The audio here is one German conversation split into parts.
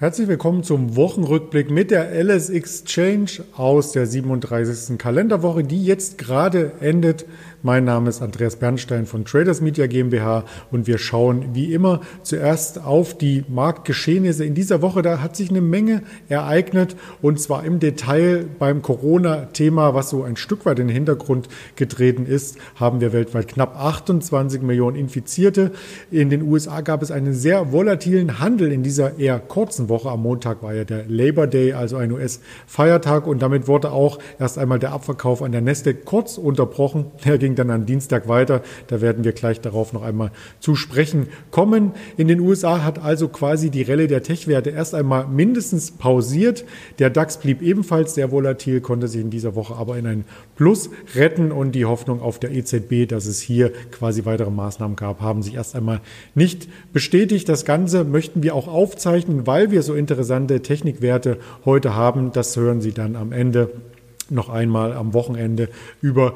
Herzlich willkommen zum Wochenrückblick mit der LS Exchange aus der 37. Kalenderwoche, die jetzt gerade endet. Mein Name ist Andreas Bernstein von Traders Media GmbH und wir schauen wie immer zuerst auf die Marktgeschehnisse in dieser Woche. Da hat sich eine Menge ereignet und zwar im Detail beim Corona-Thema, was so ein Stück weit in den Hintergrund getreten ist, haben wir weltweit knapp 28 Millionen Infizierte. In den USA gab es einen sehr volatilen Handel in dieser eher kurzen Woche. Am Montag war ja der Labor Day, also ein US-Feiertag und damit wurde auch erst einmal der Abverkauf an der Nasdaq kurz unterbrochen. Der ging dann am Dienstag weiter. Da werden wir gleich darauf noch einmal zu sprechen kommen. In den USA hat also quasi die Rallye der Tech-Werte erst einmal mindestens pausiert. Der DAX blieb ebenfalls sehr volatil, konnte sich in dieser Woche aber in ein Plus retten und die Hoffnung auf der EZB, dass es hier quasi weitere Maßnahmen gab, haben sich erst einmal nicht bestätigt. Das Ganze möchten wir auch aufzeichnen, weil wir so interessante Technikwerte heute haben. Das hören Sie dann am Ende noch einmal am Wochenende über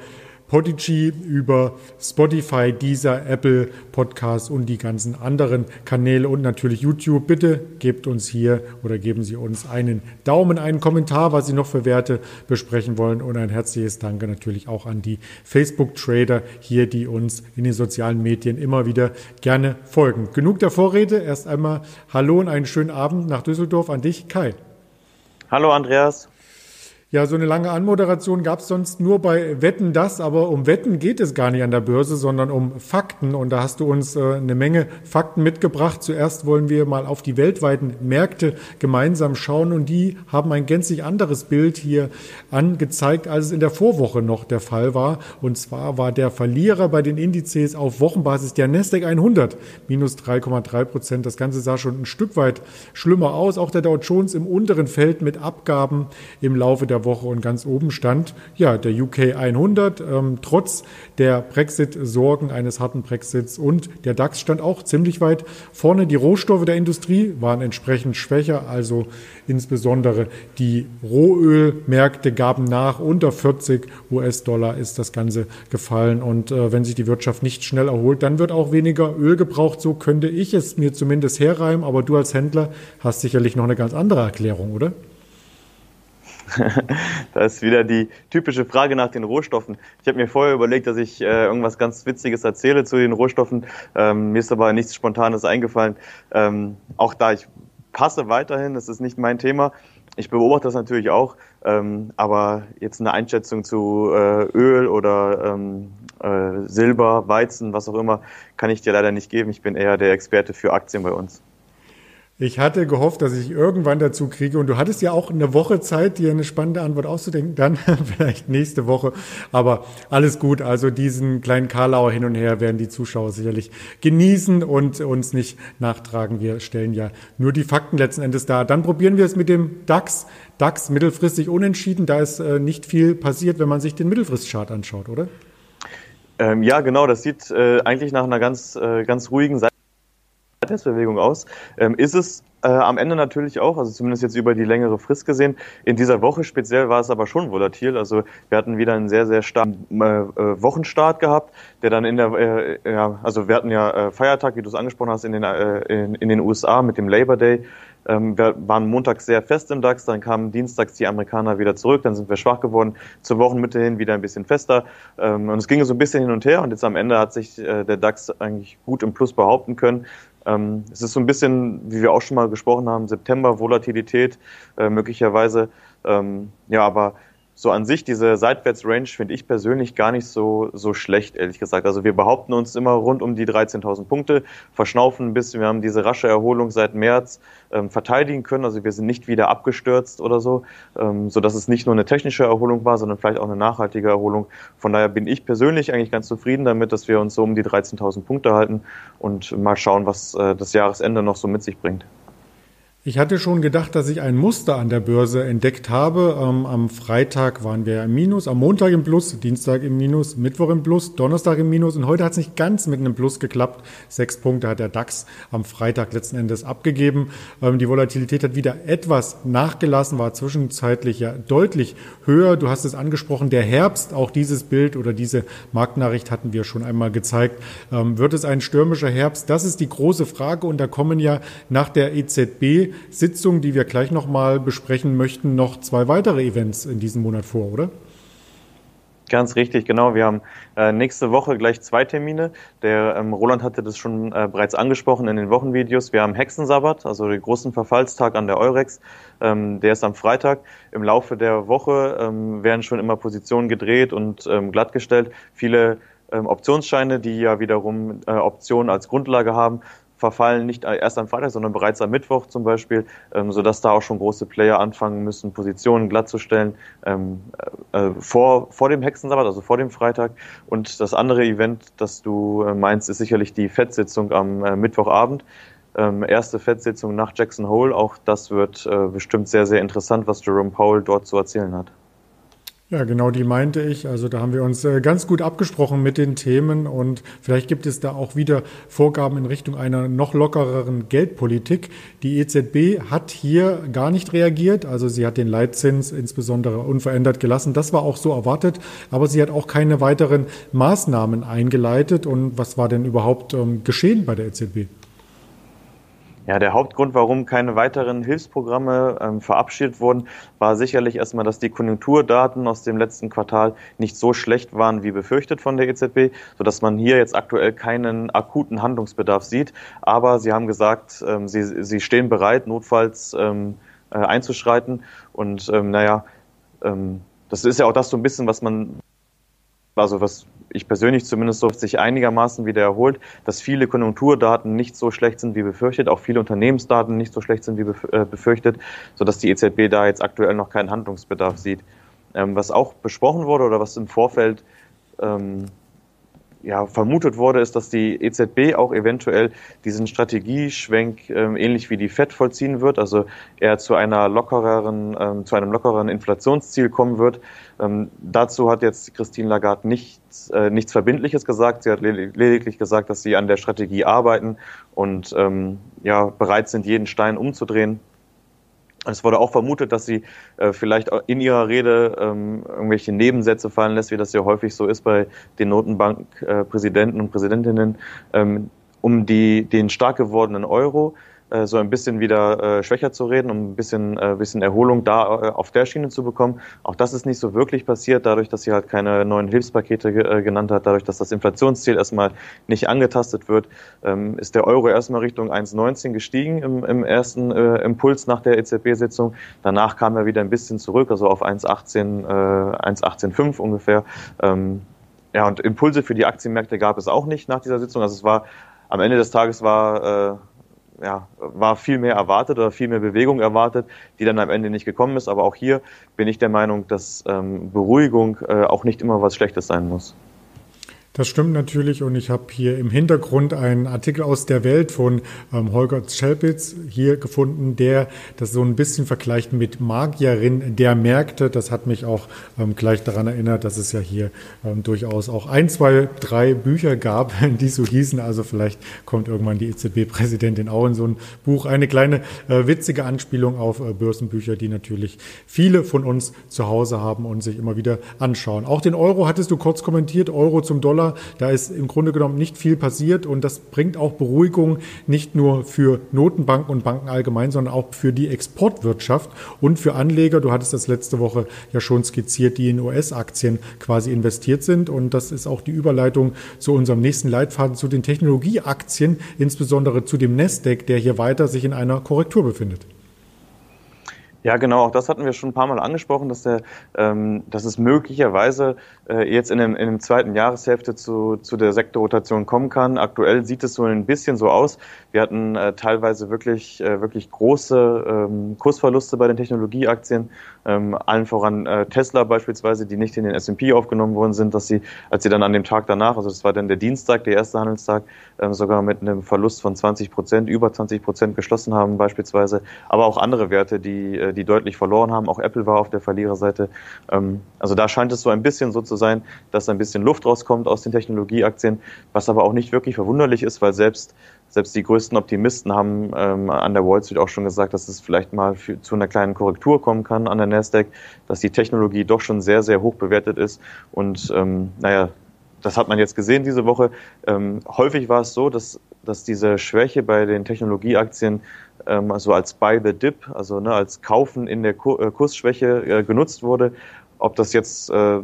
Podigy, über Spotify, Deezer, Apple Podcasts und die ganzen anderen Kanäle und natürlich YouTube. Bitte gebt uns hier oder geben Sie uns einen Daumen, einen Kommentar, was Sie noch für Werte besprechen wollen und ein herzliches Danke natürlich auch an die Facebook-Trader hier, die uns in den sozialen Medien immer wieder gerne folgen. Genug der Vorrede. Erst einmal Hallo und einen schönen Abend nach Düsseldorf an dich, Kai. Hallo Andreas. Ja, so eine lange Anmoderation gab es sonst nur bei Wetten das, aber um Wetten geht es gar nicht an der Börse, sondern um Fakten. Und da hast du uns äh, eine Menge Fakten mitgebracht. Zuerst wollen wir mal auf die weltweiten Märkte gemeinsam schauen und die haben ein gänzlich anderes Bild hier angezeigt, als es in der Vorwoche noch der Fall war. Und zwar war der Verlierer bei den Indizes auf Wochenbasis der Nasdaq 100, minus 3,3 Prozent. Das Ganze sah schon ein Stück weit schlimmer aus. Auch der Dow Jones im unteren Feld mit Abgaben im Laufe der Woche und ganz oben stand ja der UK 100. Ähm, trotz der Brexit-Sorgen eines harten Brexits und der DAX stand auch ziemlich weit vorne. Die Rohstoffe der Industrie waren entsprechend schwächer, also insbesondere die Rohölmärkte gaben nach. Unter 40 US-Dollar ist das Ganze gefallen und äh, wenn sich die Wirtschaft nicht schnell erholt, dann wird auch weniger Öl gebraucht. So könnte ich es mir zumindest herreimen, aber du als Händler hast sicherlich noch eine ganz andere Erklärung, oder? da ist wieder die typische Frage nach den Rohstoffen. Ich habe mir vorher überlegt, dass ich äh, irgendwas ganz Witziges erzähle zu den Rohstoffen. Ähm, mir ist aber nichts Spontanes eingefallen. Ähm, auch da, ich passe weiterhin, das ist nicht mein Thema. Ich beobachte das natürlich auch, ähm, aber jetzt eine Einschätzung zu äh, Öl oder ähm, äh, Silber, Weizen, was auch immer, kann ich dir leider nicht geben. Ich bin eher der Experte für Aktien bei uns. Ich hatte gehofft, dass ich irgendwann dazu kriege. Und du hattest ja auch eine Woche Zeit, dir eine spannende Antwort auszudenken. Dann vielleicht nächste Woche. Aber alles gut. Also diesen kleinen Karlauer hin und her werden die Zuschauer sicherlich genießen und uns nicht nachtragen. Wir stellen ja nur die Fakten letzten Endes dar. Dann probieren wir es mit dem DAX. DAX mittelfristig unentschieden. Da ist äh, nicht viel passiert, wenn man sich den Mittelfristchart anschaut, oder? Ähm, ja, genau. Das sieht äh, eigentlich nach einer ganz, äh, ganz ruhigen Seite Seitwärtsbewegung aus. Ähm, ist es äh, am Ende natürlich auch, also zumindest jetzt über die längere Frist gesehen. In dieser Woche speziell war es aber schon volatil. Also wir hatten wieder einen sehr, sehr starken äh, äh, Wochenstart gehabt, der dann in der, äh, ja, also wir hatten ja äh, Feiertag, wie du es angesprochen hast, in den, äh, in, in den USA mit dem Labor Day. Ähm, wir waren montags sehr fest im DAX, dann kamen dienstags die Amerikaner wieder zurück, dann sind wir schwach geworden, zur Wochenmitte hin wieder ein bisschen fester. Ähm, und es ging so ein bisschen hin und her und jetzt am Ende hat sich äh, der DAX eigentlich gut im Plus behaupten können. Ähm, es ist so ein bisschen, wie wir auch schon mal gesprochen haben, September, Volatilität äh, möglicherweise. Ähm, ja, aber so an sich, diese Seitwärts-Range finde ich persönlich gar nicht so, so schlecht, ehrlich gesagt. Also wir behaupten uns immer rund um die 13.000 Punkte, verschnaufen ein bisschen. Wir haben diese rasche Erholung seit März ähm, verteidigen können. Also wir sind nicht wieder abgestürzt oder so, ähm, so dass es nicht nur eine technische Erholung war, sondern vielleicht auch eine nachhaltige Erholung. Von daher bin ich persönlich eigentlich ganz zufrieden damit, dass wir uns so um die 13.000 Punkte halten und mal schauen, was äh, das Jahresende noch so mit sich bringt. Ich hatte schon gedacht, dass ich ein Muster an der Börse entdeckt habe. Ähm, am Freitag waren wir im Minus, am Montag im Plus, Dienstag im Minus, Mittwoch im Plus, Donnerstag im Minus und heute hat es nicht ganz mit einem Plus geklappt. Sechs Punkte hat der DAX am Freitag letzten Endes abgegeben. Ähm, die Volatilität hat wieder etwas nachgelassen, war zwischenzeitlich ja deutlich höher. Du hast es angesprochen, der Herbst, auch dieses Bild oder diese Marktnachricht hatten wir schon einmal gezeigt. Ähm, wird es ein stürmischer Herbst? Das ist die große Frage und da kommen ja nach der EZB EZB-Sitzung, die wir gleich nochmal besprechen möchten, noch zwei weitere Events in diesem Monat vor, oder? Ganz richtig, genau. Wir haben äh, nächste Woche gleich zwei Termine. Der ähm, Roland hatte das schon äh, bereits angesprochen in den Wochenvideos. Wir haben Hexensabbat, also den großen Verfallstag an der Eurex. Ähm, der ist am Freitag. Im Laufe der Woche ähm, werden schon immer Positionen gedreht und ähm, glattgestellt. Viele ähm, Optionsscheine, die ja wiederum äh, Optionen als Grundlage haben, verfallen nicht erst am Freitag, sondern bereits am Mittwoch zum Beispiel, ähm, sodass da auch schon große Player anfangen müssen, Positionen glattzustellen ähm, äh, vor, vor dem Hexensabbat, also vor dem Freitag. Und das andere Event, das du äh, meinst, ist sicherlich die FED-Sitzung am äh, Mittwochabend. Ähm, erste FED-Sitzung nach Jackson Hole. Auch das wird äh, bestimmt sehr, sehr interessant, was Jerome Powell dort zu erzählen hat. Ja, genau die meinte ich. Also da haben wir uns äh, ganz gut abgesprochen mit den Themen und vielleicht gibt es da auch wieder Vorgaben in Richtung einer noch lockereren Geldpolitik. Die EZB hat hier gar nicht reagiert. Also sie hat den Leitzins insbesondere unverändert gelassen. Das war auch so erwartet. Aber sie hat auch keine weiteren Maßnahmen eingeleitet. Und was war denn überhaupt ähm, geschehen bei der EZB? Ja, der Hauptgrund, warum keine weiteren Hilfsprogramme ähm, verabschiedet wurden, war sicherlich erstmal, dass die Konjunkturdaten aus dem letzten Quartal nicht so schlecht waren wie befürchtet von der EZB, sodass man hier jetzt aktuell keinen akuten Handlungsbedarf sieht. Aber sie haben gesagt, ähm, sie, sie stehen bereit, notfalls ähm, äh, einzuschreiten. Und ähm, naja, ähm, das ist ja auch das so ein bisschen, was man also was ich persönlich zumindest so sich einigermaßen wieder erholt, dass viele Konjunkturdaten nicht so schlecht sind wie befürchtet, auch viele Unternehmensdaten nicht so schlecht sind wie äh, befürchtet, sodass die EZB da jetzt aktuell noch keinen Handlungsbedarf sieht. Ähm, was auch besprochen wurde oder was im Vorfeld ähm, ja, vermutet wurde, ist, dass die EZB auch eventuell diesen Strategieschwenk ähm, ähnlich wie die FED vollziehen wird, also eher zu einer lockereren, ähm, zu einem lockereren Inflationsziel kommen wird. Ähm, dazu hat jetzt Christine Lagarde nichts, äh, nichts Verbindliches gesagt. Sie hat lediglich gesagt, dass sie an der Strategie arbeiten und ähm, ja bereit sind, jeden Stein umzudrehen. Es wurde auch vermutet, dass sie äh, vielleicht in ihrer Rede ähm, irgendwelche Nebensätze fallen lässt, wie das ja häufig so ist bei den Notenbankpräsidenten äh, und Präsidentinnen, ähm, um die, den stark gewordenen Euro so ein bisschen wieder äh, schwächer zu reden, um ein bisschen, äh, bisschen Erholung da äh, auf der Schiene zu bekommen. Auch das ist nicht so wirklich passiert, dadurch, dass sie halt keine neuen Hilfspakete ge äh, genannt hat, dadurch, dass das Inflationsziel erstmal nicht angetastet wird, ähm, ist der Euro erstmal Richtung 1,19 gestiegen im, im ersten äh, Impuls nach der EZB-Sitzung. Danach kam er wieder ein bisschen zurück, also auf 1,18, äh, 1,185 ungefähr. Ähm, ja, und Impulse für die Aktienmärkte gab es auch nicht nach dieser Sitzung. Also es war am Ende des Tages war äh, ja, war viel mehr erwartet oder viel mehr Bewegung erwartet, die dann am Ende nicht gekommen ist. Aber auch hier bin ich der Meinung, dass ähm, Beruhigung äh, auch nicht immer was Schlechtes sein muss. Das stimmt natürlich und ich habe hier im Hintergrund einen Artikel aus der Welt von ähm, Holger Schelpitz hier gefunden, der das so ein bisschen vergleicht mit Magierin der Märkte. Das hat mich auch ähm, gleich daran erinnert, dass es ja hier ähm, durchaus auch ein, zwei, drei Bücher gab, die so hießen. Also vielleicht kommt irgendwann die EZB-Präsidentin auch in so ein Buch. Eine kleine äh, witzige Anspielung auf äh, Börsenbücher, die natürlich viele von uns zu Hause haben und sich immer wieder anschauen. Auch den Euro hattest du kurz kommentiert, Euro zum Dollar Dollar. Da ist im Grunde genommen nicht viel passiert und das bringt auch Beruhigung nicht nur für Notenbanken und Banken allgemein, sondern auch für die Exportwirtschaft und für Anleger. Du hattest das letzte Woche ja schon skizziert, die in US-Aktien quasi investiert sind und das ist auch die Überleitung zu unserem nächsten Leitfaden zu den Technologieaktien, insbesondere zu dem Nasdaq, der hier weiter sich in einer Korrektur befindet. Ja, genau, auch das hatten wir schon ein paar Mal angesprochen, dass, der, ähm, dass es möglicherweise äh, jetzt in dem, in dem zweiten Jahreshälfte zu, zu der Sektorrotation kommen kann. Aktuell sieht es so ein bisschen so aus. Wir hatten äh, teilweise wirklich, äh, wirklich große ähm, Kursverluste bei den Technologieaktien, ähm, allen voran äh, Tesla beispielsweise, die nicht in den S&P aufgenommen worden sind, dass sie, als sie dann an dem Tag danach, also das war dann der Dienstag, der erste Handelstag, ähm, sogar mit einem Verlust von 20 Prozent, über 20 Prozent geschlossen haben beispielsweise, aber auch andere Werte, die äh, die deutlich verloren haben. Auch Apple war auf der Verliererseite. Ähm, also da scheint es so ein bisschen so zu sein, dass ein bisschen Luft rauskommt aus den Technologieaktien, was aber auch nicht wirklich verwunderlich ist, weil selbst selbst die größten Optimisten haben ähm, an der Wall Street auch schon gesagt, dass es vielleicht mal für, zu einer kleinen Korrektur kommen kann an der Nasdaq, dass die Technologie doch schon sehr, sehr hoch bewertet ist. Und ähm, naja, das hat man jetzt gesehen diese Woche. Ähm, häufig war es so, dass, dass diese Schwäche bei den Technologieaktien ähm, also als Buy the Dip, also ne, als Kaufen in der äh, Kursschwäche äh, genutzt wurde. Ob das jetzt äh,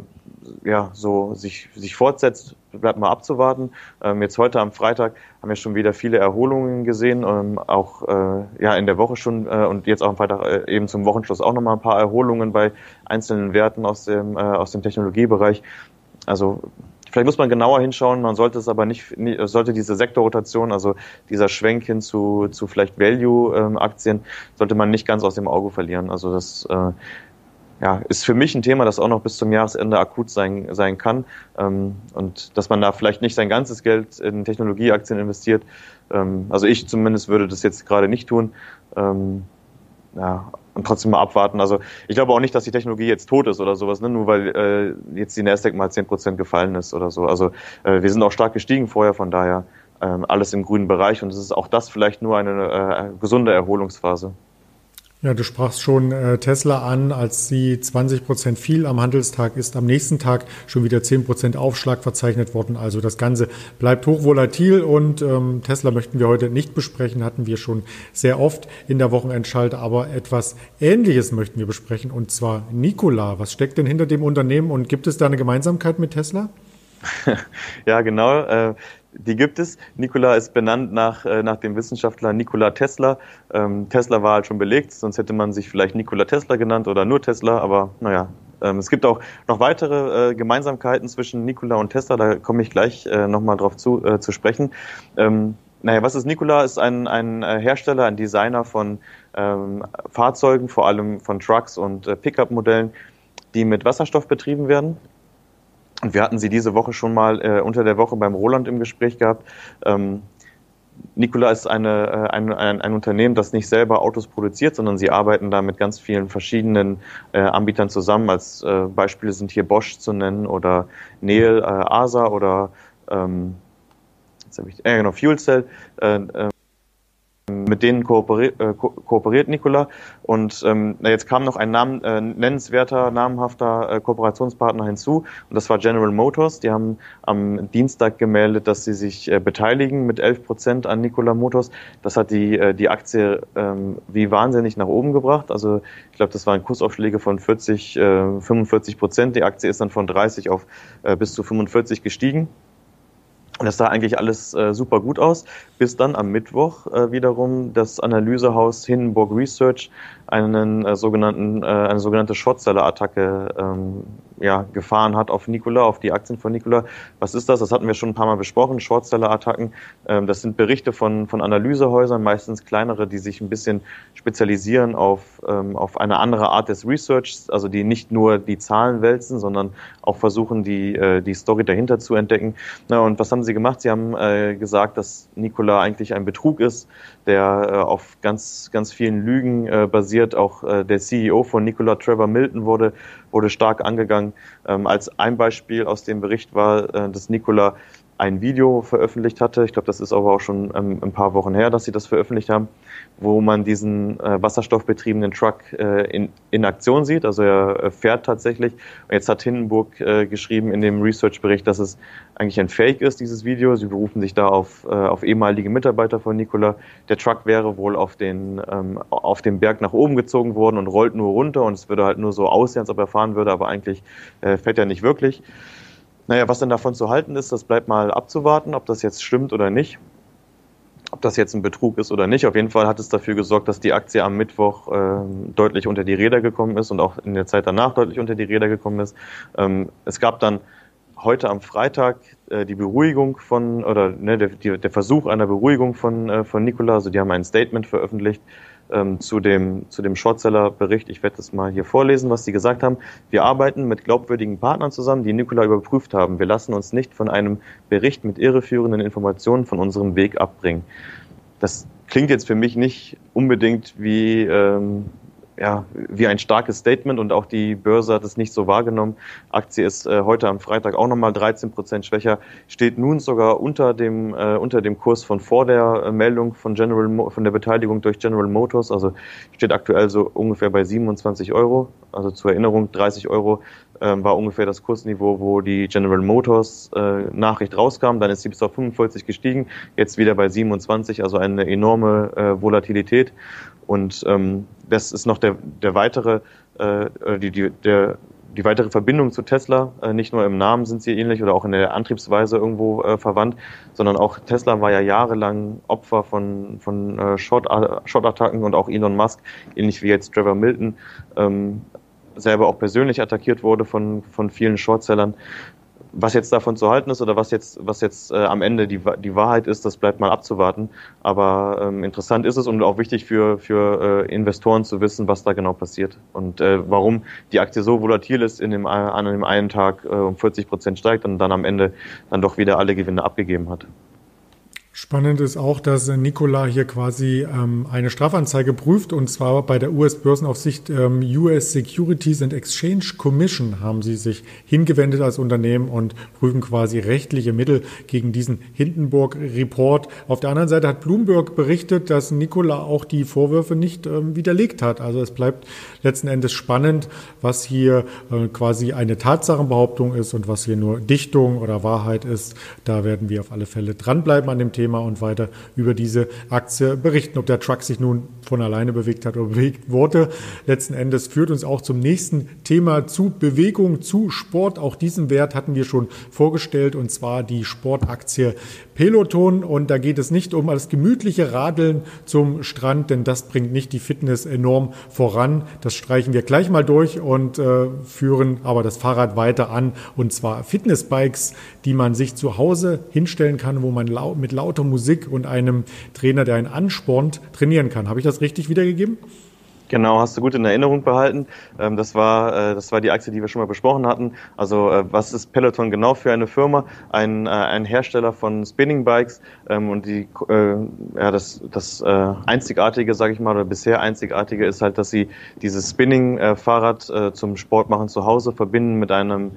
ja so sich, sich fortsetzt, bleibt mal abzuwarten. Ähm, jetzt heute am Freitag haben wir schon wieder viele Erholungen gesehen, ähm, auch äh, ja in der Woche schon äh, und jetzt auch am Freitag äh, eben zum Wochenschluss auch nochmal ein paar Erholungen bei einzelnen Werten aus dem, äh, aus dem Technologiebereich. Also Vielleicht muss man genauer hinschauen, man sollte es aber nicht, sollte diese Sektorrotation, also dieser Schwenk hin zu, zu vielleicht Value-Aktien, sollte man nicht ganz aus dem Auge verlieren. Also das äh, ja, ist für mich ein Thema, das auch noch bis zum Jahresende akut sein, sein kann. Ähm, und dass man da vielleicht nicht sein ganzes Geld in Technologieaktien investiert. Ähm, also ich zumindest würde das jetzt gerade nicht tun. Ähm, ja, und trotzdem mal abwarten. Also ich glaube auch nicht, dass die Technologie jetzt tot ist oder sowas, ne? nur weil äh, jetzt die Nasdaq mal 10% gefallen ist oder so. Also äh, wir sind auch stark gestiegen vorher, von daher äh, alles im grünen Bereich und es ist auch das vielleicht nur eine äh, gesunde Erholungsphase. Ja, du sprachst schon äh, Tesla an, als sie 20 Prozent fiel am Handelstag, ist am nächsten Tag schon wieder 10 Prozent Aufschlag verzeichnet worden. Also das Ganze bleibt hochvolatil und ähm, Tesla möchten wir heute nicht besprechen, hatten wir schon sehr oft in der Wochenendschalte, aber etwas Ähnliches möchten wir besprechen und zwar Nikola. Was steckt denn hinter dem Unternehmen und gibt es da eine Gemeinsamkeit mit Tesla? ja, genau. Die gibt es. Nikola ist benannt nach, äh, nach dem Wissenschaftler Nikola Tesla. Ähm, Tesla war halt schon belegt, sonst hätte man sich vielleicht Nikola Tesla genannt oder nur Tesla, aber naja. Ähm, es gibt auch noch weitere äh, Gemeinsamkeiten zwischen Nikola und Tesla, da komme ich gleich äh, nochmal drauf zu, äh, zu sprechen. Ähm, naja, was ist Nikola? Ist ein, ein äh, Hersteller, ein Designer von ähm, Fahrzeugen, vor allem von Trucks und äh, Pickup-Modellen, die mit Wasserstoff betrieben werden. Und wir hatten sie diese Woche schon mal äh, unter der Woche beim Roland im Gespräch gehabt. Ähm, Nikola ist eine, äh, ein, ein, ein, Unternehmen, das nicht selber Autos produziert, sondern sie arbeiten da mit ganz vielen verschiedenen äh, Anbietern zusammen. Als äh, Beispiele sind hier Bosch zu nennen oder Neel, äh, ASA oder ähm, jetzt ich, äh, genau, Fuel Cell. Äh, äh, mit denen kooperiert, äh, ko kooperiert Nikola. Und ähm, jetzt kam noch ein Namen, äh, nennenswerter, namhafter äh, Kooperationspartner hinzu. Und das war General Motors. Die haben am Dienstag gemeldet, dass sie sich äh, beteiligen mit 11 Prozent an Nikola Motors. Das hat die, äh, die Aktie ähm, wie wahnsinnig nach oben gebracht. Also ich glaube, das waren Kursaufschläge von 40, äh, 45 Prozent. Die Aktie ist dann von 30 auf äh, bis zu 45 gestiegen. Und das sah eigentlich alles äh, super gut aus, bis dann am Mittwoch äh, wiederum das Analysehaus Hindenburg Research einen äh, sogenannten, äh, eine sogenannte Shortseller-Attacke ähm, ja, gefahren hat auf Nikola, auf die Aktien von Nikola. Was ist das? Das hatten wir schon ein paar Mal besprochen. Shortseller-Attacken, ähm, das sind Berichte von, von Analysehäusern, meistens kleinere, die sich ein bisschen spezialisieren auf, ähm, auf eine andere Art des Researchs, also die nicht nur die Zahlen wälzen, sondern auch versuchen, die, äh, die Story dahinter zu entdecken. Na, und was haben sie gemacht? Sie haben äh, gesagt, dass Nikola eigentlich ein Betrug ist, der äh, auf ganz, ganz vielen Lügen äh, basiert. Auch äh, der CEO von Nikola, Trevor Milton, wurde, wurde stark angegangen. Ähm, als ein Beispiel aus dem Bericht war, äh, dass Nikola ein Video veröffentlicht hatte. Ich glaube, das ist aber auch schon ähm, ein paar Wochen her, dass sie das veröffentlicht haben, wo man diesen äh, wasserstoffbetriebenen Truck äh, in, in Aktion sieht. Also er äh, fährt tatsächlich. Und jetzt hat Hindenburg äh, geschrieben in dem Research-Bericht, dass es eigentlich ein Fake ist, dieses Video. Sie berufen sich da auf, äh, auf ehemalige Mitarbeiter von Nikola. Der Truck wäre wohl auf den, ähm, auf den Berg nach oben gezogen worden und rollt nur runter und es würde halt nur so aussehen, als ob er fahren würde, aber eigentlich äh, fährt er nicht wirklich. Naja, was denn davon zu halten ist, das bleibt mal abzuwarten, ob das jetzt stimmt oder nicht. Ob das jetzt ein Betrug ist oder nicht. Auf jeden Fall hat es dafür gesorgt, dass die Aktie am Mittwoch äh, deutlich unter die Räder gekommen ist und auch in der Zeit danach deutlich unter die Räder gekommen ist. Ähm, es gab dann heute am Freitag äh, die Beruhigung von, oder ne, der, der Versuch einer Beruhigung von, äh, von Nikola. Also die haben ein Statement veröffentlicht, ähm, zu dem, zu dem Shortseller-Bericht. Ich werde das mal hier vorlesen, was Sie gesagt haben. Wir arbeiten mit glaubwürdigen Partnern zusammen, die Nikola überprüft haben. Wir lassen uns nicht von einem Bericht mit irreführenden Informationen von unserem Weg abbringen. Das klingt jetzt für mich nicht unbedingt wie ähm, ja, wie ein starkes Statement und auch die Börse hat es nicht so wahrgenommen. Aktie ist äh, heute am Freitag auch nochmal 13 Prozent schwächer, steht nun sogar unter dem, äh, unter dem Kurs von vor der äh, Meldung von General, Mo von der Beteiligung durch General Motors, also steht aktuell so ungefähr bei 27 Euro, also zur Erinnerung 30 Euro ähm, war ungefähr das Kursniveau, wo die General Motors äh, Nachricht rauskam. Dann ist sie bis auf 45 gestiegen, jetzt wieder bei 27, also eine enorme äh, Volatilität. Und ähm, das ist noch der, der weitere, äh, die, die, der, die weitere Verbindung zu Tesla, äh, nicht nur im Namen sind sie ähnlich oder auch in der Antriebsweise irgendwo äh, verwandt, sondern auch Tesla war ja jahrelang Opfer von, von äh, Short-Attacken und auch Elon Musk, ähnlich wie jetzt Trevor Milton, ähm, selber auch persönlich attackiert wurde von, von vielen Shortsellern. Was jetzt davon zu halten ist oder was jetzt, was jetzt äh, am Ende die, die Wahrheit ist, das bleibt mal abzuwarten. Aber ähm, interessant ist es und auch wichtig für, für äh, Investoren zu wissen, was da genau passiert und äh, warum die Aktie so volatil ist, in dem, an dem einen Tag äh, um 40 Prozent steigt und dann am Ende dann doch wieder alle Gewinne abgegeben hat. Spannend ist auch, dass Nikola hier quasi ähm, eine Strafanzeige prüft und zwar bei der US-Börsenaufsicht ähm, US Securities and Exchange Commission haben sie sich hingewendet als Unternehmen und prüfen quasi rechtliche Mittel gegen diesen Hindenburg-Report. Auf der anderen Seite hat Bloomberg berichtet, dass Nikola auch die Vorwürfe nicht ähm, widerlegt hat. Also es bleibt letzten Endes spannend, was hier äh, quasi eine Tatsachenbehauptung ist und was hier nur Dichtung oder Wahrheit ist. Da werden wir auf alle Fälle dranbleiben an dem Thema. Thema und weiter über diese Aktie berichten. Ob der Truck sich nun von alleine bewegt hat oder bewegt wurde, letzten Endes führt uns auch zum nächsten Thema zu Bewegung, zu Sport. Auch diesen Wert hatten wir schon vorgestellt und zwar die Sportaktie Peloton. Und da geht es nicht um das gemütliche Radeln zum Strand, denn das bringt nicht die Fitness enorm voran. Das streichen wir gleich mal durch und äh, führen aber das Fahrrad weiter an. Und zwar Fitnessbikes, die man sich zu Hause hinstellen kann, wo man lau mit lauter Musik und einem Trainer, der einen anspornt, trainieren kann. Habe ich das richtig wiedergegeben? Genau, hast du gut in Erinnerung behalten. Ähm, das war, äh, das war die Aktie, die wir schon mal besprochen hatten. Also äh, was ist Peloton genau für eine Firma? Ein, äh, ein Hersteller von Spinning Bikes ähm, und die, ja, das, das einzigartige, sage ich mal, oder bisher einzigartige ist halt, dass sie dieses Spinning-Fahrrad zum Sport machen zu Hause verbinden mit einem,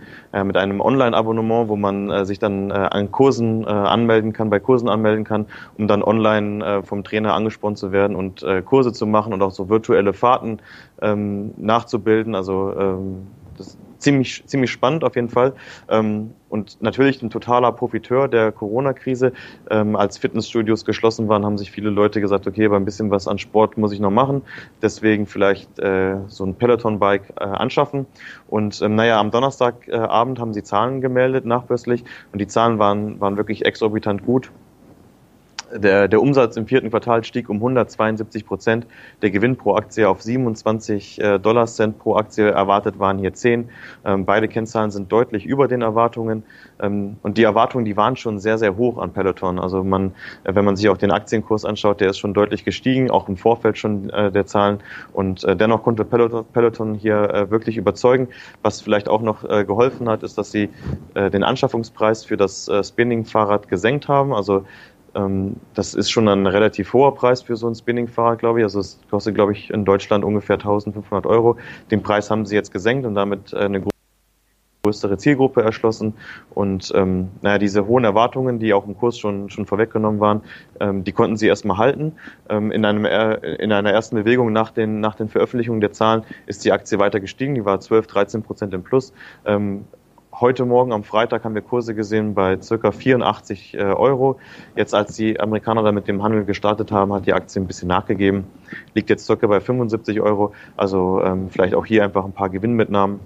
mit einem Online-Abonnement, wo man sich dann an Kursen anmelden kann, bei Kursen anmelden kann, um dann online vom Trainer angespornt zu werden und Kurse zu machen und auch so virtuelle Fahrten ähm, nachzubilden. Also ähm, das ist ziemlich, ziemlich spannend auf jeden Fall. Ähm, und natürlich ein totaler Profiteur der Corona-Krise. Ähm, als Fitnessstudios geschlossen waren, haben sich viele Leute gesagt, okay, aber ein bisschen was an Sport muss ich noch machen. Deswegen vielleicht äh, so ein Peloton-Bike äh, anschaffen. Und ähm, naja, am Donnerstagabend haben sie Zahlen gemeldet, nachbörslich. Und die Zahlen waren, waren wirklich exorbitant gut. Der, der Umsatz im vierten Quartal stieg um 172 Prozent. Der Gewinn pro Aktie auf 27 äh, Dollar Cent pro Aktie. Erwartet waren hier 10. Ähm, beide Kennzahlen sind deutlich über den Erwartungen. Ähm, und die Erwartungen, die waren schon sehr, sehr hoch an Peloton. Also man, äh, wenn man sich auch den Aktienkurs anschaut, der ist schon deutlich gestiegen, auch im Vorfeld schon äh, der Zahlen. Und äh, dennoch konnte Peloton, Peloton hier äh, wirklich überzeugen. Was vielleicht auch noch äh, geholfen hat, ist, dass sie äh, den Anschaffungspreis für das äh, Spinning-Fahrrad gesenkt haben. Also das ist schon ein relativ hoher Preis für so ein Spinning-Fahrrad, glaube ich. Also es kostet, glaube ich, in Deutschland ungefähr 1500 Euro. Den Preis haben sie jetzt gesenkt und damit äh, eine größere Zielgruppe erschlossen. Und ähm, naja, diese hohen Erwartungen, die auch im Kurs schon, schon vorweggenommen waren, ähm, die konnten sie erstmal halten. Ähm, in, einem, äh, in einer ersten Bewegung nach den, nach den Veröffentlichungen der Zahlen ist die Aktie weiter gestiegen. Die war 12, 13 Prozent im Plus. Ähm, heute Morgen am Freitag haben wir Kurse gesehen bei circa 84 äh, Euro. Jetzt, als die Amerikaner da mit dem Handel gestartet haben, hat die Aktie ein bisschen nachgegeben. Liegt jetzt circa bei 75 Euro. Also ähm, vielleicht auch hier einfach ein paar Gewinnmitnahmen.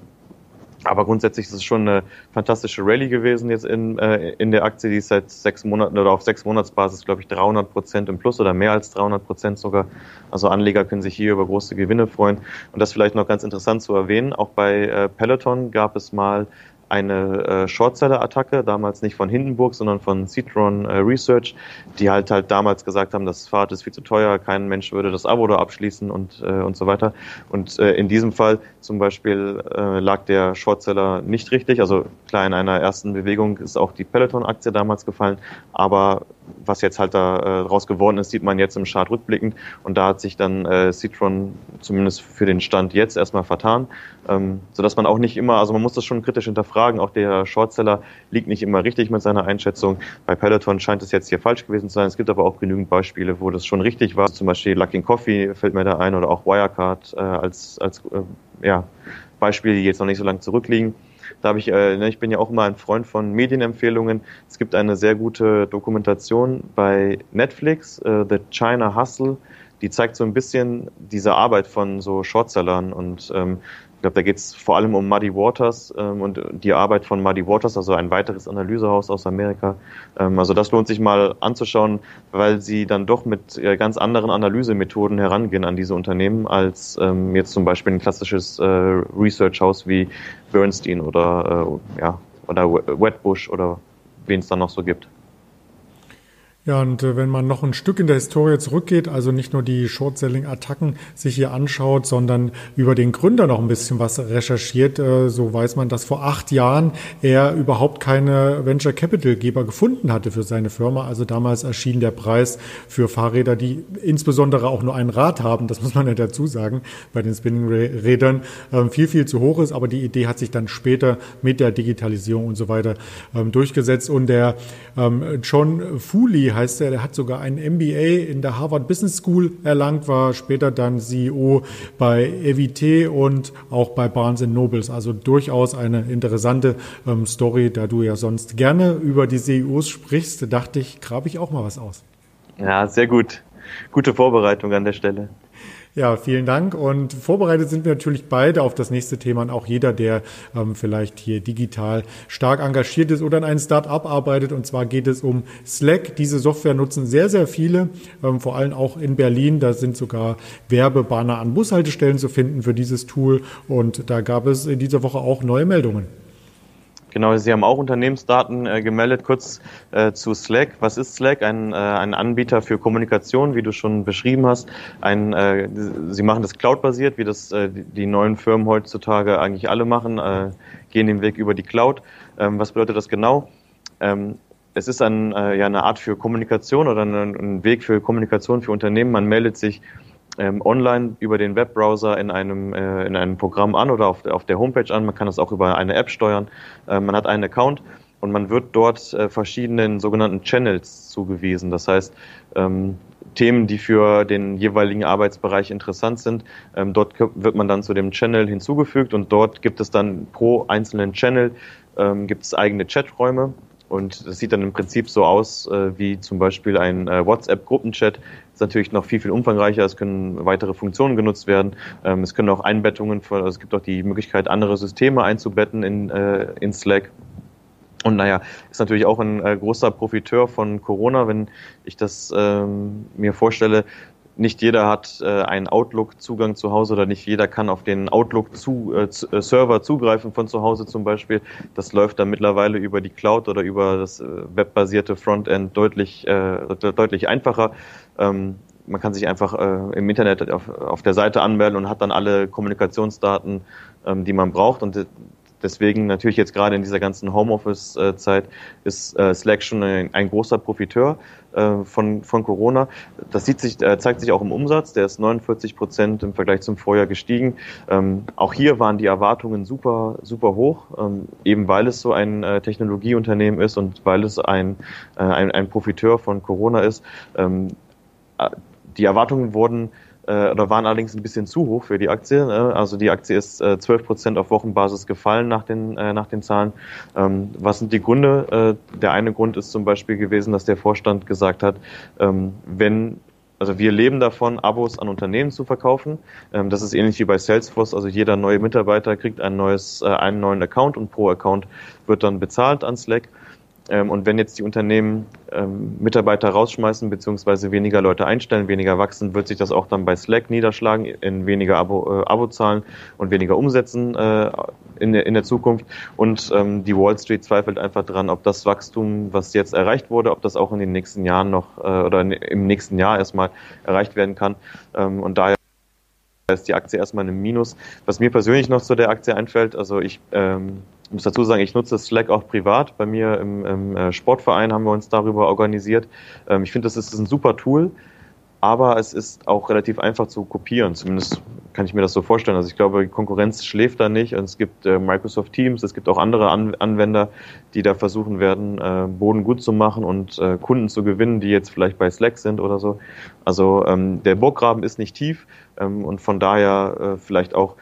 Aber grundsätzlich ist es schon eine fantastische Rallye gewesen jetzt in, äh, in der Aktie, die ist seit sechs Monaten oder auf sechs Monatsbasis, glaube ich, 300 Prozent im Plus oder mehr als 300 Prozent sogar. Also Anleger können sich hier über große Gewinne freuen. Und das vielleicht noch ganz interessant zu erwähnen, auch bei äh, Peloton gab es mal eine äh, Shortseller-Attacke, damals nicht von Hindenburg, sondern von Citron äh, Research, die halt halt damals gesagt haben, das Fahrrad ist viel zu teuer, kein Mensch würde das Abo da abschließen und, äh, und so weiter. Und äh, in diesem Fall zum Beispiel äh, lag der Shortseller nicht richtig. Also klar, in einer ersten Bewegung ist auch die Peloton-Aktie damals gefallen, aber was jetzt halt daraus äh, geworden ist, sieht man jetzt im Chart rückblickend. Und da hat sich dann äh, Citron zumindest für den Stand jetzt erstmal vertan, ähm, sodass man auch nicht immer, also man muss das schon kritisch hinterfragen. Auch der Shortseller liegt nicht immer richtig mit seiner Einschätzung. Bei Peloton scheint es jetzt hier falsch gewesen zu sein. Es gibt aber auch genügend Beispiele, wo das schon richtig war. Zum Beispiel Luckin Coffee fällt mir da ein oder auch Wirecard äh, als, als äh, ja, Beispiele, die jetzt noch nicht so lange zurückliegen. Da habe ich, äh, ne, ich bin ja auch immer ein Freund von Medienempfehlungen. Es gibt eine sehr gute Dokumentation bei Netflix, äh, The China Hustle. Die zeigt so ein bisschen diese Arbeit von so Shortsellern und ähm, ich glaube, da geht es vor allem um Muddy Waters ähm, und die Arbeit von Muddy Waters, also ein weiteres Analysehaus aus Amerika. Ähm, also das lohnt sich mal anzuschauen, weil sie dann doch mit äh, ganz anderen Analysemethoden herangehen an diese Unternehmen, als ähm, jetzt zum Beispiel ein klassisches äh, Research-Haus wie Bernstein oder, äh, ja, oder Wetbush oder wen es dann noch so gibt. Ja, und äh, wenn man noch ein Stück in der Historie zurückgeht, also nicht nur die Short-Selling-Attacken sich hier anschaut, sondern über den Gründer noch ein bisschen was recherchiert, äh, so weiß man, dass vor acht Jahren er überhaupt keine Venture Capital-Geber gefunden hatte für seine Firma. Also damals erschien der Preis für Fahrräder, die insbesondere auch nur ein Rad haben, das muss man ja dazu sagen, bei den Spinning-Rädern, äh, viel, viel zu hoch ist. Aber die Idee hat sich dann später mit der Digitalisierung und so weiter ähm, durchgesetzt. Und der ähm, John Fooley heißt er, der hat sogar ein MBA in der Harvard Business School erlangt, war später dann CEO bei EVT und auch bei Barnes Nobles. Also durchaus eine interessante ähm, Story, da du ja sonst gerne über die CEOs sprichst, dachte ich, grabe ich auch mal was aus. Ja, sehr gut. Gute Vorbereitung an der Stelle. Ja, vielen Dank. Und vorbereitet sind wir natürlich beide auf das nächste Thema und auch jeder, der ähm, vielleicht hier digital stark engagiert ist oder in einem Start-up arbeitet. Und zwar geht es um Slack. Diese Software nutzen sehr, sehr viele, ähm, vor allem auch in Berlin. Da sind sogar Werbebanner an Bushaltestellen zu finden für dieses Tool. Und da gab es in dieser Woche auch neue Meldungen. Genau, Sie haben auch Unternehmensdaten äh, gemeldet. Kurz äh, zu Slack. Was ist Slack? Ein, äh, ein Anbieter für Kommunikation, wie du schon beschrieben hast. Ein, äh, Sie machen das Cloud-basiert, wie das äh, die neuen Firmen heutzutage eigentlich alle machen, äh, gehen den Weg über die Cloud. Ähm, was bedeutet das genau? Ähm, es ist ein, ja, eine Art für Kommunikation oder ein, ein Weg für Kommunikation für Unternehmen. Man meldet sich ähm, online über den Webbrowser in einem, äh, in einem Programm an oder auf, auf der Homepage an. Man kann das auch über eine App steuern. Äh, man hat einen Account und man wird dort äh, verschiedenen sogenannten Channels zugewiesen. Das heißt, ähm, Themen, die für den jeweiligen Arbeitsbereich interessant sind. Ähm, dort wird man dann zu dem Channel hinzugefügt und dort gibt es dann pro einzelnen Channel ähm, gibt es eigene Chaträume und das sieht dann im Prinzip so aus, äh, wie zum Beispiel ein äh, WhatsApp-Gruppenchat. Ist natürlich noch viel, viel umfangreicher. Es können weitere Funktionen genutzt werden. Ähm, es können auch Einbettungen, von, also es gibt auch die Möglichkeit, andere Systeme einzubetten in, äh, in Slack. Und naja, ist natürlich auch ein äh, großer Profiteur von Corona, wenn ich das ähm, mir vorstelle, nicht jeder hat äh, einen Outlook-Zugang zu Hause oder nicht jeder kann auf den Outlook-Server äh, äh zugreifen von zu Hause zum Beispiel. Das läuft dann mittlerweile über die Cloud oder über das äh, webbasierte Frontend deutlich, äh, deutlich einfacher. Ähm, man kann sich einfach äh, im Internet auf, auf der Seite anmelden und hat dann alle Kommunikationsdaten, ähm, die man braucht. Und deswegen natürlich jetzt gerade in dieser ganzen Homeoffice-Zeit ist äh, Slack schon ein, großer Profiteur äh, von, von Corona. Das sieht sich, äh, zeigt sich auch im Umsatz. Der ist 49 Prozent im Vergleich zum Vorjahr gestiegen. Ähm, auch hier waren die Erwartungen super, super hoch, ähm, eben weil es so ein Technologieunternehmen ist und weil es ein, ein, ein Profiteur von Corona ist. Ähm, die Erwartungen wurden äh, oder waren allerdings ein bisschen zu hoch für die Aktie. Ne? Also die Aktie ist äh, 12 Prozent auf Wochenbasis gefallen nach den, äh, nach den Zahlen. Ähm, was sind die Gründe? Äh, der eine Grund ist zum Beispiel gewesen, dass der Vorstand gesagt hat, ähm, wenn also wir leben davon, Abos an Unternehmen zu verkaufen. Ähm, das ist ähnlich wie bei Salesforce. Also jeder neue Mitarbeiter kriegt ein neues, äh, einen neuen Account und pro Account wird dann bezahlt an Slack. Ähm, und wenn jetzt die Unternehmen ähm, Mitarbeiter rausschmeißen beziehungsweise weniger Leute einstellen, weniger wachsen, wird sich das auch dann bei Slack niederschlagen in weniger Abo, äh, Abozahlen und weniger Umsätzen äh, in, der, in der Zukunft. Und ähm, die Wall Street zweifelt einfach dran, ob das Wachstum, was jetzt erreicht wurde, ob das auch in den nächsten Jahren noch äh, oder im nächsten Jahr erstmal erreicht werden kann. Ähm, und daher ist die Aktie erstmal im Minus. Was mir persönlich noch zu der Aktie einfällt, also ich ähm, muss dazu sagen, ich nutze Slack auch privat. Bei mir im, im äh, Sportverein haben wir uns darüber organisiert. Ähm, ich finde, das ist ein super Tool, aber es ist auch relativ einfach zu kopieren. Zumindest kann ich mir das so vorstellen. Also ich glaube, die Konkurrenz schläft da nicht. Und es gibt äh, Microsoft Teams, es gibt auch andere An Anwender, die da versuchen werden, äh, Boden gut zu machen und äh, Kunden zu gewinnen, die jetzt vielleicht bei Slack sind oder so. Also ähm, der Burggraben ist nicht tief ähm, und von daher äh, vielleicht auch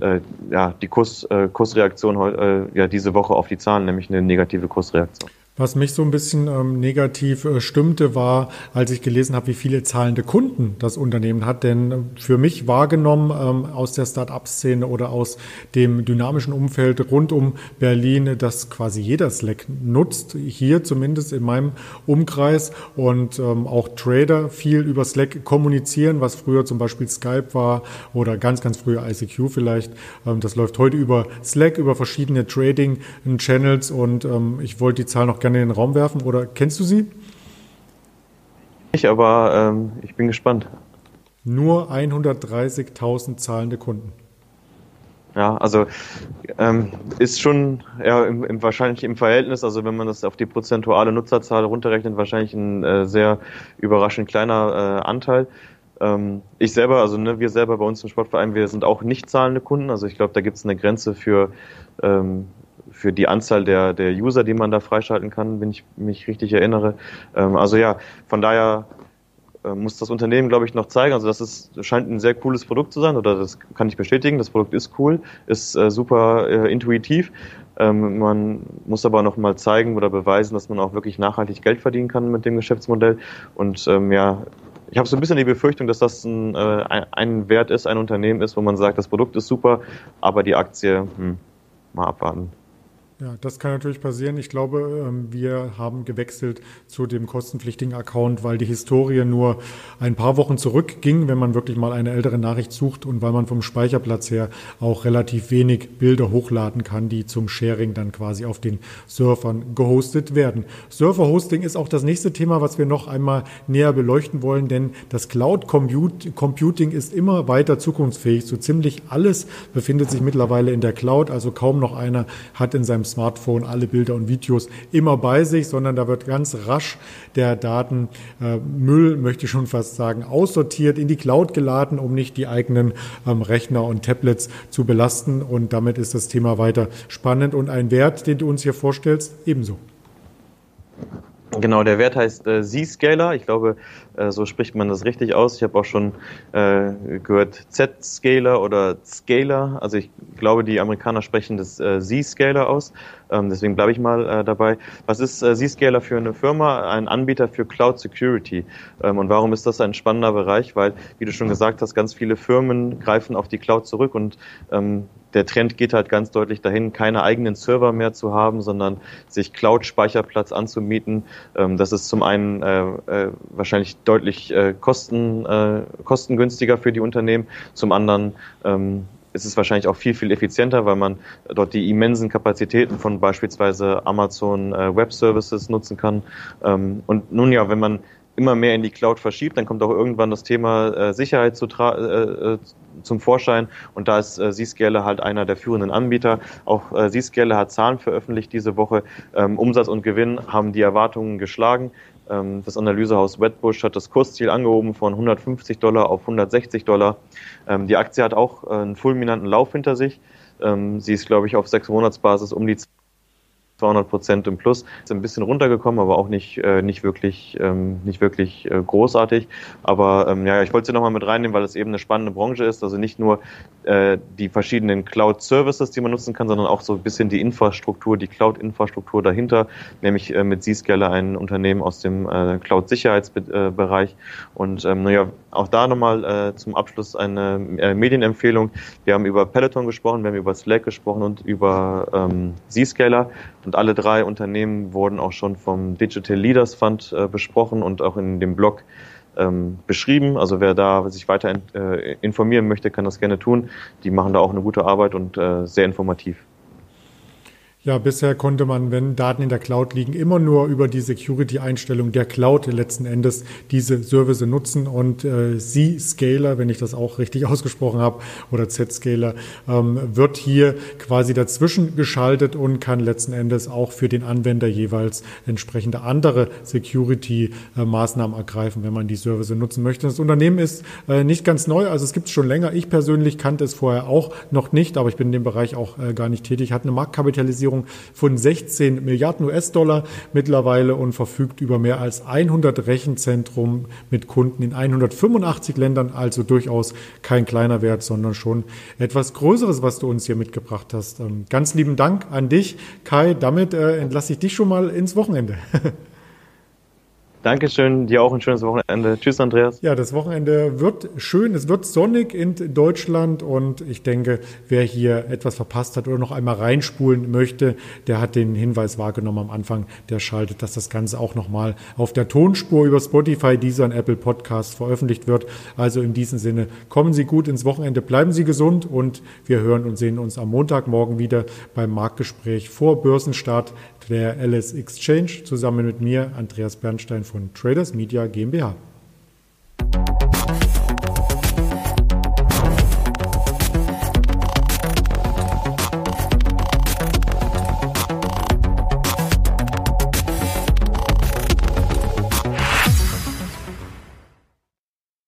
äh, ja, die Kurs, äh, Kursreaktion äh, ja, diese Woche auf die Zahlen, nämlich eine negative Kursreaktion. Was mich so ein bisschen ähm, negativ äh, stimmte, war, als ich gelesen habe, wie viele zahlende Kunden das Unternehmen hat. Denn äh, für mich wahrgenommen ähm, aus der Start-up-Szene oder aus dem dynamischen Umfeld rund um Berlin, dass quasi jeder Slack nutzt, hier zumindest in meinem Umkreis und ähm, auch Trader viel über Slack kommunizieren, was früher zum Beispiel Skype war oder ganz, ganz früher ICQ vielleicht. Ähm, das läuft heute über Slack, über verschiedene Trading-Channels und ähm, ich wollte die Zahl noch gerne gerne in den Raum werfen oder kennst du sie? Ich, aber ähm, ich bin gespannt. Nur 130.000 zahlende Kunden. Ja, also ähm, ist schon ja, im, im, wahrscheinlich im Verhältnis, also wenn man das auf die prozentuale Nutzerzahl runterrechnet, wahrscheinlich ein äh, sehr überraschend kleiner äh, Anteil. Ähm, ich selber, also ne, wir selber bei uns im Sportverein, wir sind auch nicht zahlende Kunden. Also ich glaube, da gibt es eine Grenze für ähm, für die Anzahl der, der User, die man da freischalten kann, wenn ich mich richtig erinnere. Ähm, also ja, von daher äh, muss das Unternehmen, glaube ich, noch zeigen. Also das ist, scheint ein sehr cooles Produkt zu sein, oder das kann ich bestätigen. Das Produkt ist cool, ist äh, super äh, intuitiv. Ähm, man muss aber noch mal zeigen oder beweisen, dass man auch wirklich nachhaltig Geld verdienen kann mit dem Geschäftsmodell. Und ähm, ja, ich habe so ein bisschen die Befürchtung, dass das ein, äh, ein Wert ist, ein Unternehmen ist, wo man sagt, das Produkt ist super, aber die Aktie, hm, mal abwarten. Ja, das kann natürlich passieren. Ich glaube, ähm, wir haben gewechselt zu dem kostenpflichtigen Account, weil die Historie nur ein paar Wochen zurückging, wenn man wirklich mal eine ältere Nachricht sucht und weil man vom Speicherplatz her auch relativ wenig Bilder hochladen kann, die zum Sharing dann quasi auf den Surfern gehostet werden. Server-Hosting ist auch das nächste Thema, was wir noch einmal näher beleuchten wollen, denn das Cloud Computing ist immer weiter zukunftsfähig. So ziemlich alles befindet sich mittlerweile in der Cloud, also kaum noch einer hat in seinem Smartphone alle Bilder und Videos immer bei sich, sondern da wird ganz rasch der Datenmüll, möchte ich schon fast sagen, aussortiert, in die Cloud geladen, um nicht die eigenen ähm, Rechner und Tablets zu belasten. Und damit ist das Thema weiter spannend und ein Wert, den du uns hier vorstellst, ebenso. Genau, der Wert heißt äh, Z-Scaler. Ich glaube, äh, so spricht man das richtig aus. Ich habe auch schon äh, gehört Z-Scaler oder Scaler. Also ich glaube, die Amerikaner sprechen das äh, Z-Scaler aus. Ähm, deswegen bleibe ich mal äh, dabei. Was ist äh, Z-Scaler für eine Firma? Ein Anbieter für Cloud Security. Ähm, und warum ist das ein spannender Bereich? Weil, wie du schon gesagt hast, ganz viele Firmen greifen auf die Cloud zurück und ähm, der Trend geht halt ganz deutlich dahin, keine eigenen Server mehr zu haben, sondern sich Cloud-Speicherplatz anzumieten. Ähm, das ist zum einen äh, äh, wahrscheinlich deutlich äh, kosten, kostengünstiger für die Unternehmen, zum anderen ähm, ist es wahrscheinlich auch viel, viel effizienter, weil man dort die immensen Kapazitäten von beispielsweise Amazon Web Services nutzen kann. Ähm, und nun ja, wenn man immer mehr in die Cloud verschiebt, dann kommt auch irgendwann das Thema äh, Sicherheit zu äh, äh, zum Vorschein und da ist äh, Zscaler halt einer der führenden Anbieter. Auch äh, Zscaler hat Zahlen veröffentlicht diese Woche. Ähm, Umsatz und Gewinn haben die Erwartungen geschlagen. Ähm, das Analysehaus Wedbush hat das Kursziel angehoben von 150 Dollar auf 160 Dollar. Ähm, die Aktie hat auch äh, einen fulminanten Lauf hinter sich. Ähm, sie ist, glaube ich, auf sechs Monatsbasis um die 200 Prozent im Plus. Ist ein bisschen runtergekommen, aber auch nicht, äh, nicht wirklich, ähm, nicht wirklich äh, großartig. Aber ähm, ja, ich wollte sie nochmal mit reinnehmen, weil es eben eine spannende Branche ist. Also nicht nur äh, die verschiedenen Cloud-Services, die man nutzen kann, sondern auch so ein bisschen die Infrastruktur, die Cloud-Infrastruktur dahinter, nämlich äh, mit Zscaler ein Unternehmen aus dem äh, Cloud-Sicherheitsbereich. Und ähm, naja, auch da nochmal äh, zum Abschluss eine äh, Medienempfehlung. Wir haben über Peloton gesprochen, wir haben über Slack gesprochen und über ähm, Zscaler. Alle drei Unternehmen wurden auch schon vom Digital Leaders Fund äh, besprochen und auch in dem Blog ähm, beschrieben. Also wer da sich weiter äh, informieren möchte, kann das gerne tun. Die machen da auch eine gute Arbeit und äh, sehr informativ. Ja, bisher konnte man, wenn Daten in der Cloud liegen, immer nur über die Security-Einstellung der Cloud letzten Endes diese Service nutzen und äh, Z-Scaler, wenn ich das auch richtig ausgesprochen habe, oder Z-Scaler, ähm, wird hier quasi dazwischen geschaltet und kann letzten Endes auch für den Anwender jeweils entsprechende andere Security-Maßnahmen ergreifen, wenn man die Service nutzen möchte. Das Unternehmen ist äh, nicht ganz neu, also es gibt es schon länger. Ich persönlich kannte es vorher auch noch nicht, aber ich bin in dem Bereich auch äh, gar nicht tätig. Hat eine Marktkapitalisierung Kapitalisierung von 16 Milliarden US-Dollar mittlerweile und verfügt über mehr als 100 Rechenzentren mit Kunden in 185 Ländern, also durchaus kein kleiner Wert, sondern schon etwas Größeres, was du uns hier mitgebracht hast. Ähm, ganz lieben Dank an dich, Kai. Damit äh, entlasse ich dich schon mal ins Wochenende. Dankeschön, dir auch ein schönes Wochenende. Tschüss, Andreas. Ja, das Wochenende wird schön. Es wird sonnig in Deutschland und ich denke, wer hier etwas verpasst hat oder noch einmal reinspulen möchte, der hat den Hinweis wahrgenommen am Anfang. Der schaltet, dass das Ganze auch nochmal auf der Tonspur über Spotify, dieser und Apple Podcast veröffentlicht wird. Also in diesem Sinne, kommen Sie gut ins Wochenende, bleiben Sie gesund und wir hören und sehen uns am Montagmorgen wieder beim Marktgespräch vor Börsenstart der Ellis Exchange zusammen mit mir, Andreas Bernstein von Traders Media GmbH.